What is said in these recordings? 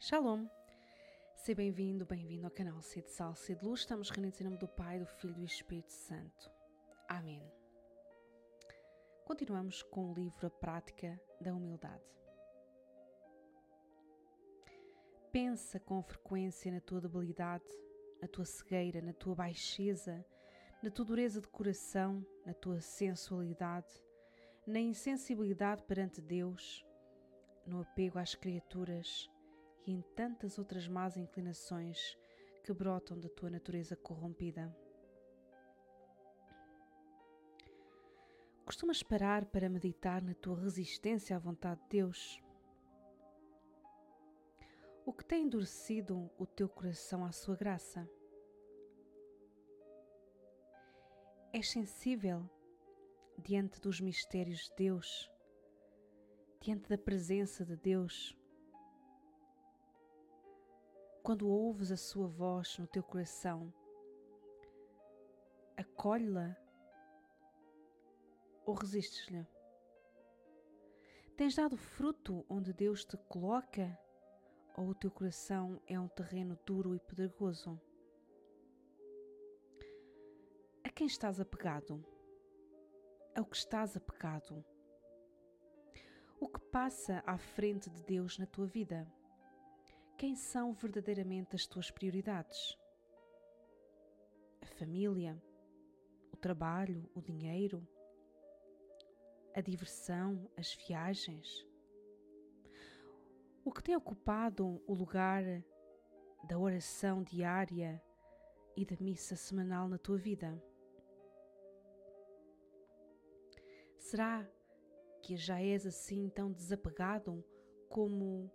Shalom! Seja bem-vindo, bem-vindo ao canal C de Sal, C de Luz. Estamos reunidos em nome do Pai, do Filho e do Espírito Santo. Amém. Continuamos com o livro A Prática da Humildade. Pensa com frequência na tua debilidade, na tua cegueira, na tua baixeza, na tua dureza de coração, na tua sensualidade, na insensibilidade perante Deus, no apego às criaturas e em tantas outras más inclinações que brotam da tua natureza corrompida. Costumas parar para meditar na tua resistência à vontade de Deus? O que tem endurecido o teu coração à sua graça? És sensível diante dos mistérios de Deus, diante da presença de Deus? Quando ouves a sua voz no teu coração, acolhe-la ou resistes-lhe? Tens dado fruto onde Deus te coloca ou o teu coração é um terreno duro e pedregoso? A quem estás apegado? Ao que estás apegado? O que passa à frente de Deus na tua vida? Quem são verdadeiramente as tuas prioridades? A família, o trabalho, o dinheiro, a diversão, as viagens? O que tem ocupado o lugar da oração diária e da missa semanal na tua vida? Será que já és assim tão desapegado como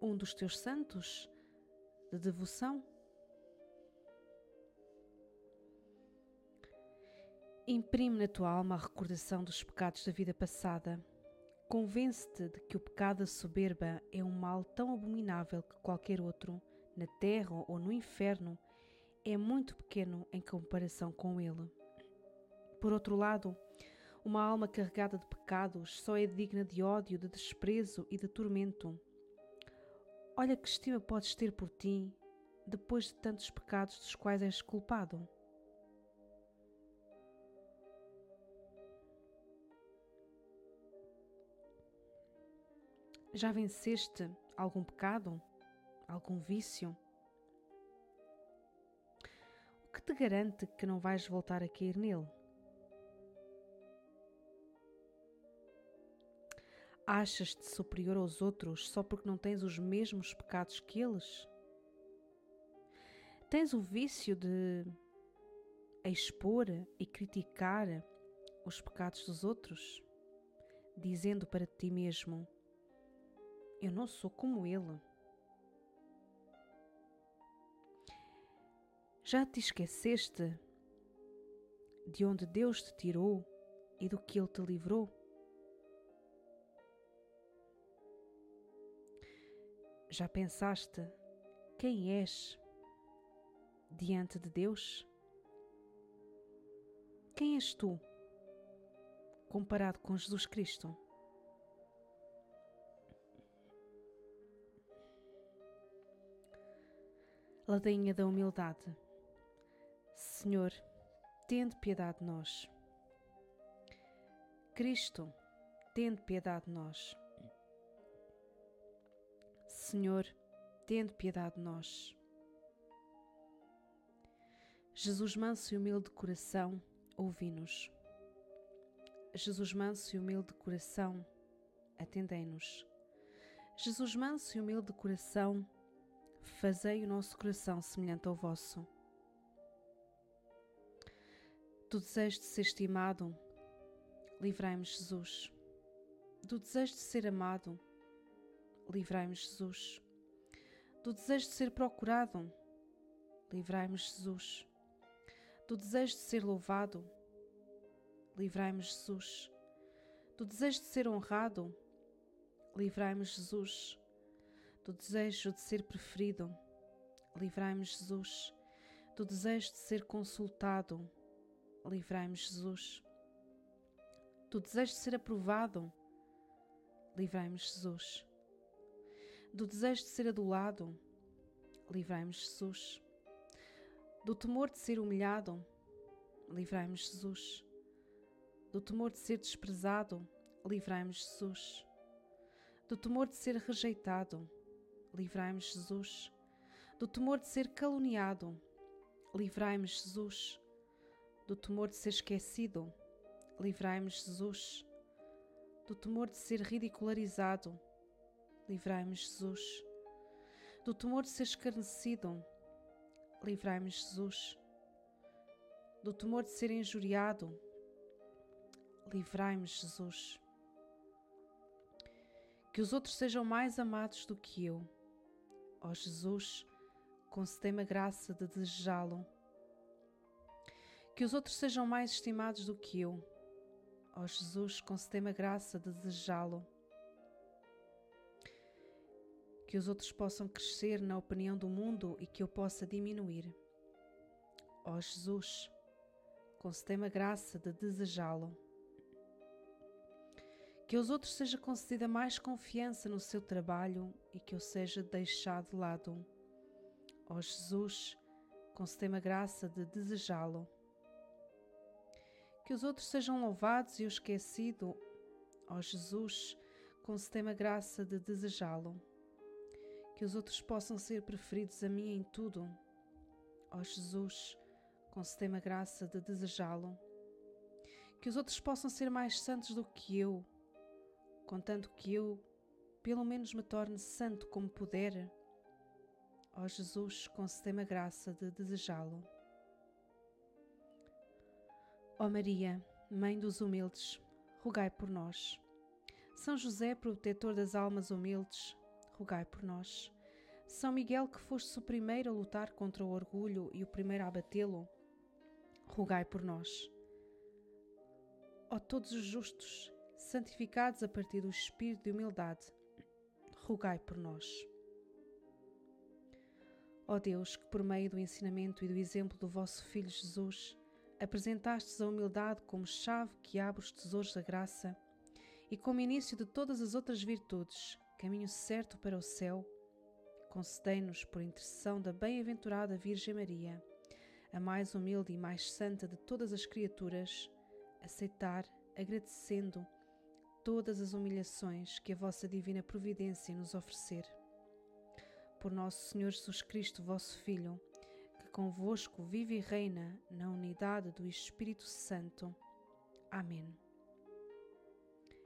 um dos teus santos de devoção? Imprime na tua alma a recordação dos pecados da vida passada. Convence-te de que o pecado da soberba é um mal tão abominável que qualquer outro, na terra ou no inferno, é muito pequeno em comparação com ele. Por outro lado, uma alma carregada de pecados só é digna de ódio, de desprezo e de tormento. Olha que estima podes ter por ti depois de tantos pecados dos quais és culpado. Já venceste algum pecado? Algum vício? O que te garante que não vais voltar a cair nele? Achas-te superior aos outros só porque não tens os mesmos pecados que eles? Tens o vício de expor e criticar os pecados dos outros, dizendo para ti mesmo: Eu não sou como ele. Já te esqueceste de onde Deus te tirou e do que Ele te livrou? Já pensaste quem és diante de Deus? Quem és tu comparado com Jesus Cristo? Ladainha da humildade. Senhor, tende piedade de nós. Cristo, tende piedade de nós. Senhor, tende piedade de nós. Jesus manso e humilde de coração, ouvi-nos. Jesus manso e humilde de coração, atendei-nos. Jesus manso e humilde de coração, fazei o nosso coração semelhante ao vosso. Do desejo de ser estimado, livrai-me, Jesus. Do desejo de ser amado, livrai-me, Jesus. Do desejo de ser procurado, livrai-me, Jesus. Do desejo de ser louvado, livrai-me, Jesus. Do desejo de ser honrado, livrai-me, Jesus. Do desejo de ser preferido, livrai-me, Jesus. Do desejo de ser consultado, livrai-me, Jesus. Do desejo de ser aprovado, livrai-me, Jesus Do desejo de ser adulado, livrai-nos, Jesus. Do temor de ser humilhado, livrai-nos, Jesus. Do temor de ser desprezado, livrai-nos, Jesus. Do temor de ser rejeitado, livrai-nos, Jesus. Do temor de ser caluniado, livrai-nos, Jesus. Do temor de ser esquecido, livrai-nos, Jesus. Do temor de ser ridicularizado, livrai-nos, Jesus. Do temor de ser escarnecido, livrai-nos, Jesus. Do temor de ser injuriado, livrai-nos, Jesus. Que os outros sejam mais amados do que eu. Ó Jesus, concedei-me a graça de desejá-lo. Que os outros sejam mais estimados do que eu. Ó Jesus, concedei-me a graça de desejá-lo. Que os outros possam crescer na opinião do mundo e que eu possa diminuir. Ó Jesus, concedei-me a graça de desejá-lo. Que aos outros seja concedida mais confiança no seu trabalho e que eu seja deixado de lado. Ó Jesus, concedei-me a graça de desejá-lo. Que os outros sejam louvados e eu esquecido. Ó Jesus, concedei-me a graça de desejá-lo. Que os outros possam ser preferidos a mim em tudo. Ó Jesus, concedei-me a graça de desejá-lo. Que os outros possam ser mais santos do que eu contanto que eu, pelo menos, me torne santo como puder. Ó Jesus, concedei-me a graça de desejá-lo. Ó Maria, Mãe dos humildes, rogai por nós. São José, protetor das almas humildes, rogai por nós. São Miguel, que foste o primeiro a lutar contra o orgulho e o primeiro a abatê-lo, rogai por nós. Ó todos os justos, santificados a partir do espírito de humildade, rogai por nós. Ó Deus, que por meio do ensinamento e do exemplo do vosso Filho Jesus, apresentastes a humildade como chave que abre os tesouros da graça e como início de todas as outras virtudes, caminho certo para o céu, concedei-nos, por intercessão da bem-aventurada Virgem Maria, a mais humilde e mais santa de todas as criaturas, aceitar, agradecendo, todas as humilhações que a vossa divina providência nos oferecer. Por nosso Senhor Jesus Cristo, vosso Filho, que convosco vive e reina na unidade do Espírito Santo. Amém.